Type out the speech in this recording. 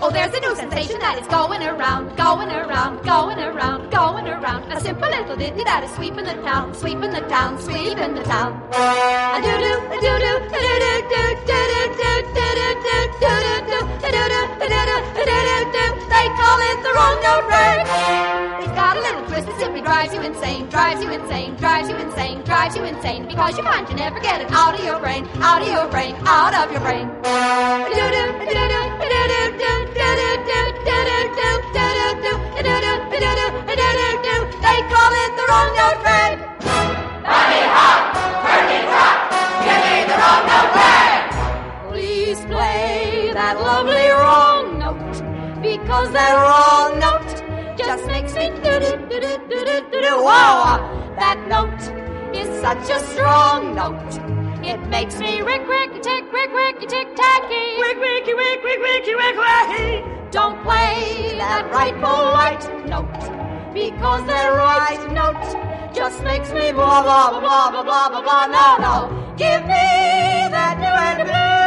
Oh, there's a new sensation that is going around, going around, going around, going around. A simple little ditty that is sweeping the town, sweeping the town, sweeping the town. A doo doo, a doo doo, a doo doo doo doo doo doo doo doo doo doo doo doo doo doo doo doo doo doo. doo. They call it the note rag simply drives you insane, drives you insane, drives you insane, drives you insane, because you find you never get it out of your brain, out of your brain, out of your brain. They call it the wrong note train. Bunny hop, turkey trot, give me the wrong note train. Please play that lovely wrong note, because that wrong note just do do do do do do do do. Wow, that note is such a strong note. It makes me rick rick tick rick rick tick tacky. Rick ricky rick rick ricky rick ricky. Don't play that right polite note because that right note just makes me blah blah blah blah blah blah blah. No no, give me that new and blue